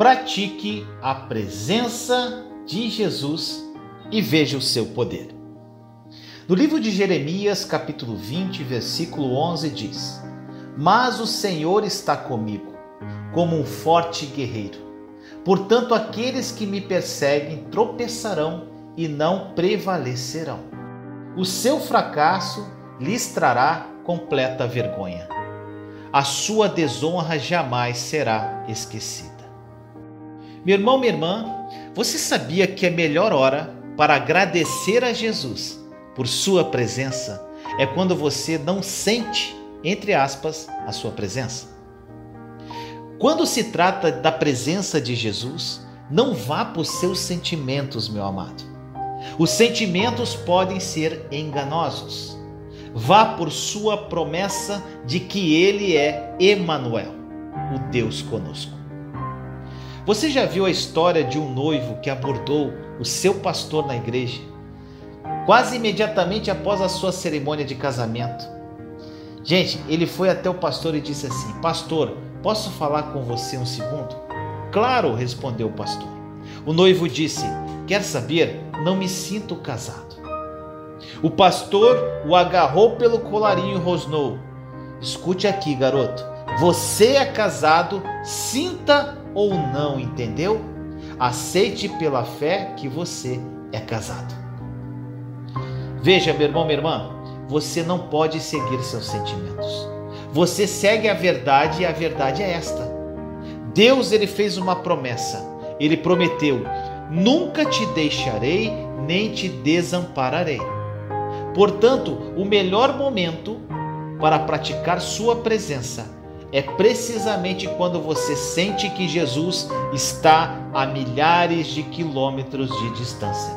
Pratique a presença de Jesus e veja o seu poder. No livro de Jeremias, capítulo 20, versículo 11 diz: Mas o Senhor está comigo, como um forte guerreiro. Portanto, aqueles que me perseguem tropeçarão e não prevalecerão. O seu fracasso lhes trará completa vergonha. A sua desonra jamais será esquecida. Meu irmão, minha irmã, você sabia que a melhor hora para agradecer a Jesus por sua presença é quando você não sente, entre aspas, a sua presença? Quando se trata da presença de Jesus, não vá por seus sentimentos, meu amado. Os sentimentos podem ser enganosos. Vá por sua promessa de que ele é Emanuel, o Deus conosco. Você já viu a história de um noivo que abordou o seu pastor na igreja, quase imediatamente após a sua cerimônia de casamento? Gente, ele foi até o pastor e disse assim: Pastor, posso falar com você um segundo? Claro, respondeu o pastor. O noivo disse: Quer saber? Não me sinto casado. O pastor o agarrou pelo colarinho e rosnou: Escute aqui, garoto. Você é casado, sinta ou não, entendeu? Aceite pela fé que você é casado. Veja, meu irmão, minha irmã, você não pode seguir seus sentimentos. Você segue a verdade e a verdade é esta. Deus ele fez uma promessa. Ele prometeu: "Nunca te deixarei, nem te desampararei". Portanto, o melhor momento para praticar sua presença é precisamente quando você sente que Jesus está a milhares de quilômetros de distância.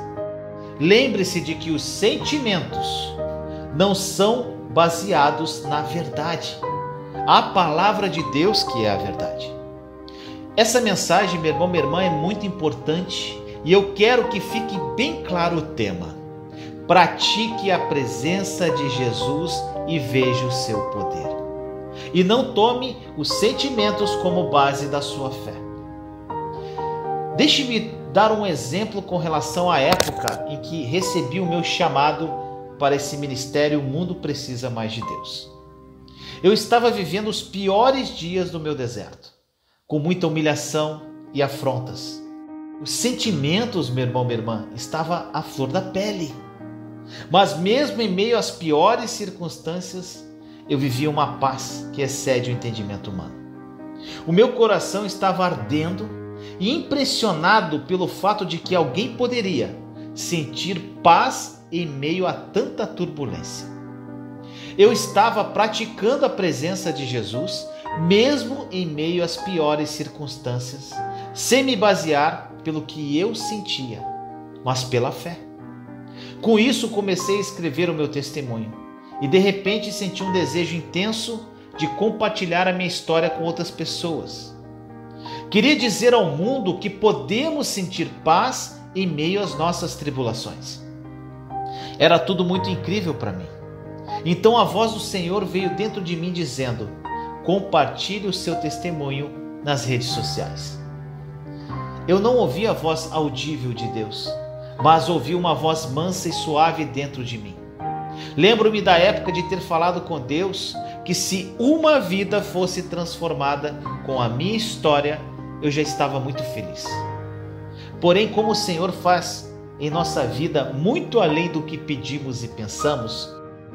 Lembre-se de que os sentimentos não são baseados na verdade. A palavra de Deus que é a verdade. Essa mensagem, meu irmão, minha irmã, é muito importante e eu quero que fique bem claro o tema. Pratique a presença de Jesus e veja o seu poder e não tome os sentimentos como base da sua fé. Deixe-me dar um exemplo com relação à época em que recebi o meu chamado para esse ministério O Mundo Precisa Mais de Deus. Eu estava vivendo os piores dias do meu deserto, com muita humilhação e afrontas. Os sentimentos, meu irmão, minha irmã, estavam à flor da pele. Mas mesmo em meio às piores circunstâncias, eu vivia uma paz que excede o entendimento humano. O meu coração estava ardendo e impressionado pelo fato de que alguém poderia sentir paz em meio a tanta turbulência. Eu estava praticando a presença de Jesus, mesmo em meio às piores circunstâncias, sem me basear pelo que eu sentia, mas pela fé. Com isso, comecei a escrever o meu testemunho e de repente senti um desejo intenso de compartilhar a minha história com outras pessoas. Queria dizer ao mundo que podemos sentir paz em meio às nossas tribulações. Era tudo muito incrível para mim. Então a voz do Senhor veio dentro de mim dizendo: compartilhe o seu testemunho nas redes sociais. Eu não ouvi a voz audível de Deus, mas ouvi uma voz mansa e suave dentro de mim. Lembro-me da época de ter falado com Deus que se uma vida fosse transformada com a minha história, eu já estava muito feliz. Porém, como o Senhor faz em nossa vida muito além do que pedimos e pensamos,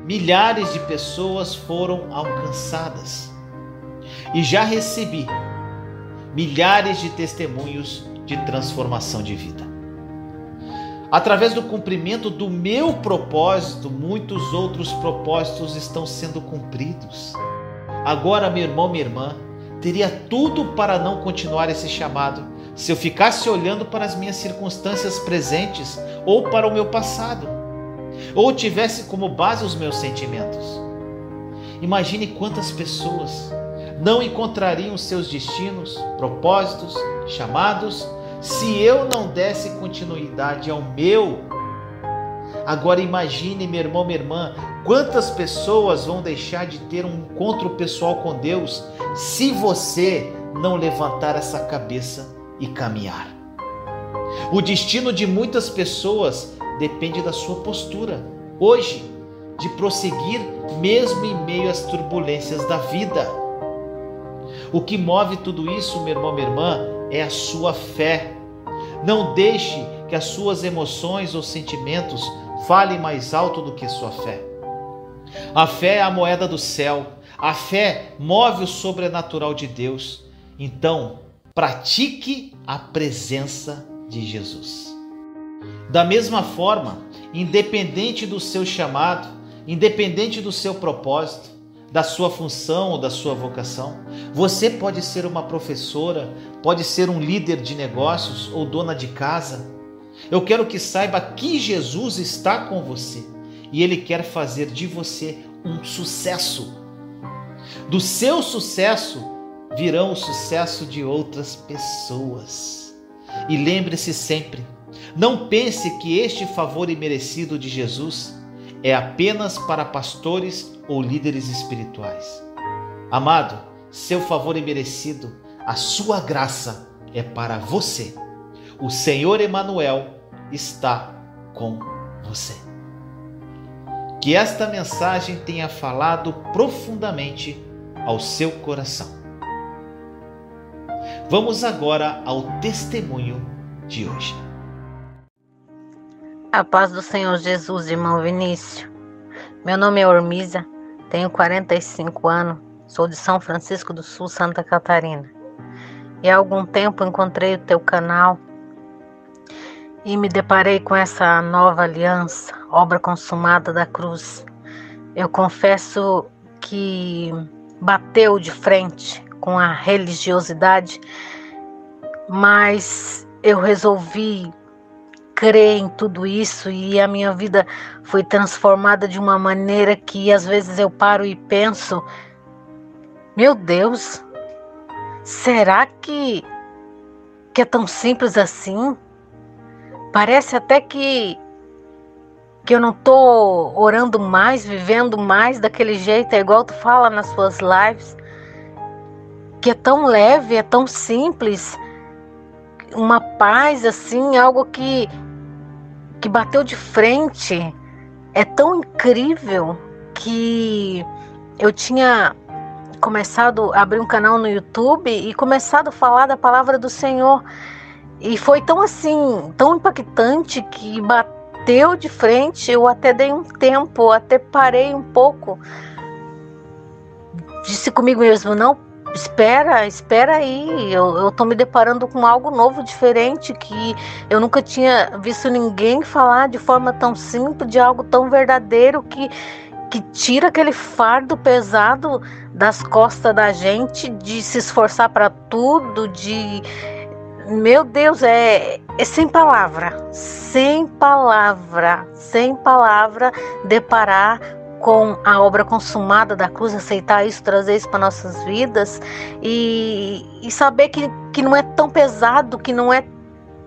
milhares de pessoas foram alcançadas. E já recebi milhares de testemunhos de transformação de vida. Através do cumprimento do meu propósito, muitos outros propósitos estão sendo cumpridos. Agora, meu irmão, minha irmã, teria tudo para não continuar esse chamado se eu ficasse olhando para as minhas circunstâncias presentes ou para o meu passado, ou tivesse como base os meus sentimentos. Imagine quantas pessoas não encontrariam seus destinos, propósitos, chamados se eu não desse continuidade ao meu. Agora imagine, meu irmão, minha irmã, Quantas pessoas vão deixar de ter um encontro pessoal com Deus se você não levantar essa cabeça e caminhar? O destino de muitas pessoas depende da sua postura, hoje, de prosseguir mesmo em meio às turbulências da vida. O que move tudo isso, meu irmão, minha irmã, é a sua fé. Não deixe que as suas emoções ou sentimentos falem mais alto do que sua fé. A fé é a moeda do céu. A fé move o sobrenatural de Deus. Então, pratique a presença de Jesus. Da mesma forma, independente do seu chamado, independente do seu propósito, da sua função ou da sua vocação, você pode ser uma professora, pode ser um líder de negócios ou dona de casa. Eu quero que saiba que Jesus está com você e ele quer fazer de você um sucesso. Do seu sucesso virão o sucesso de outras pessoas. E lembre-se sempre: não pense que este favor imerecido de Jesus é apenas para pastores ou líderes espirituais. Amado, seu favor imerecido, a sua graça é para você. O Senhor Emanuel está com você. Que esta mensagem tenha falado profundamente ao seu coração. Vamos agora ao testemunho de hoje. A paz do Senhor Jesus, irmão Vinícius. Meu nome é Ormisa, tenho 45 anos, sou de São Francisco do Sul, Santa Catarina. E há algum tempo encontrei o teu canal e me deparei com essa nova aliança, obra consumada da cruz. Eu confesso que bateu de frente com a religiosidade, mas eu resolvi crer em tudo isso e a minha vida foi transformada de uma maneira que às vezes eu paro e penso: meu Deus, será que, que é tão simples assim? Parece até que que eu não tô orando mais, vivendo mais daquele jeito, é igual tu fala nas suas lives, que é tão leve, é tão simples, uma paz assim, algo que que bateu de frente é tão incrível que eu tinha começado a abrir um canal no YouTube e começado a falar da palavra do Senhor. E foi tão assim, tão impactante que bateu de frente. Eu até dei um tempo, até parei um pouco. Disse comigo mesmo: não espera, espera aí, eu, eu tô me deparando com algo novo, diferente, que eu nunca tinha visto ninguém falar de forma tão simples, de algo tão verdadeiro que, que tira aquele fardo pesado das costas da gente, de se esforçar para tudo, de. Meu Deus, é, é sem palavra, sem palavra, sem palavra deparar com a obra consumada da cruz, aceitar isso, trazer isso para nossas vidas e, e saber que, que não é tão pesado, que não é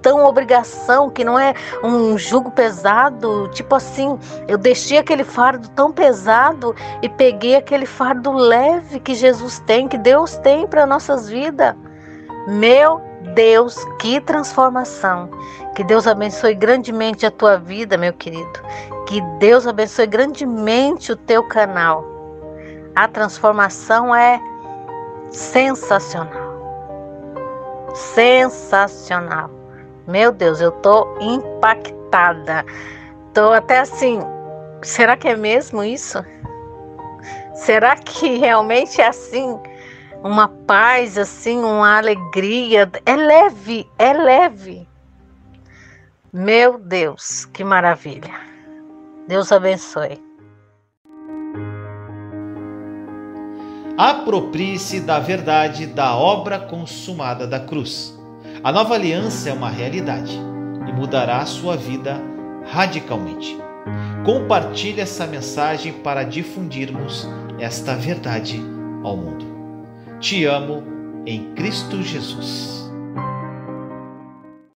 tão obrigação, que não é um jugo pesado, tipo assim, eu deixei aquele fardo tão pesado e peguei aquele fardo leve que Jesus tem, que Deus tem para nossas vidas. Meu Deus, que transformação. Que Deus abençoe grandemente a tua vida, meu querido. Que Deus abençoe grandemente o teu canal. A transformação é sensacional. Sensacional. Meu Deus, eu tô impactada. Tô até assim, será que é mesmo isso? Será que realmente é assim? Uma paz, assim, uma alegria. É leve, é leve. Meu Deus, que maravilha. Deus abençoe. Aproprie-se da verdade da obra consumada da cruz. A nova aliança é uma realidade e mudará a sua vida radicalmente. Compartilhe essa mensagem para difundirmos esta verdade ao mundo. Te amo em Cristo Jesus.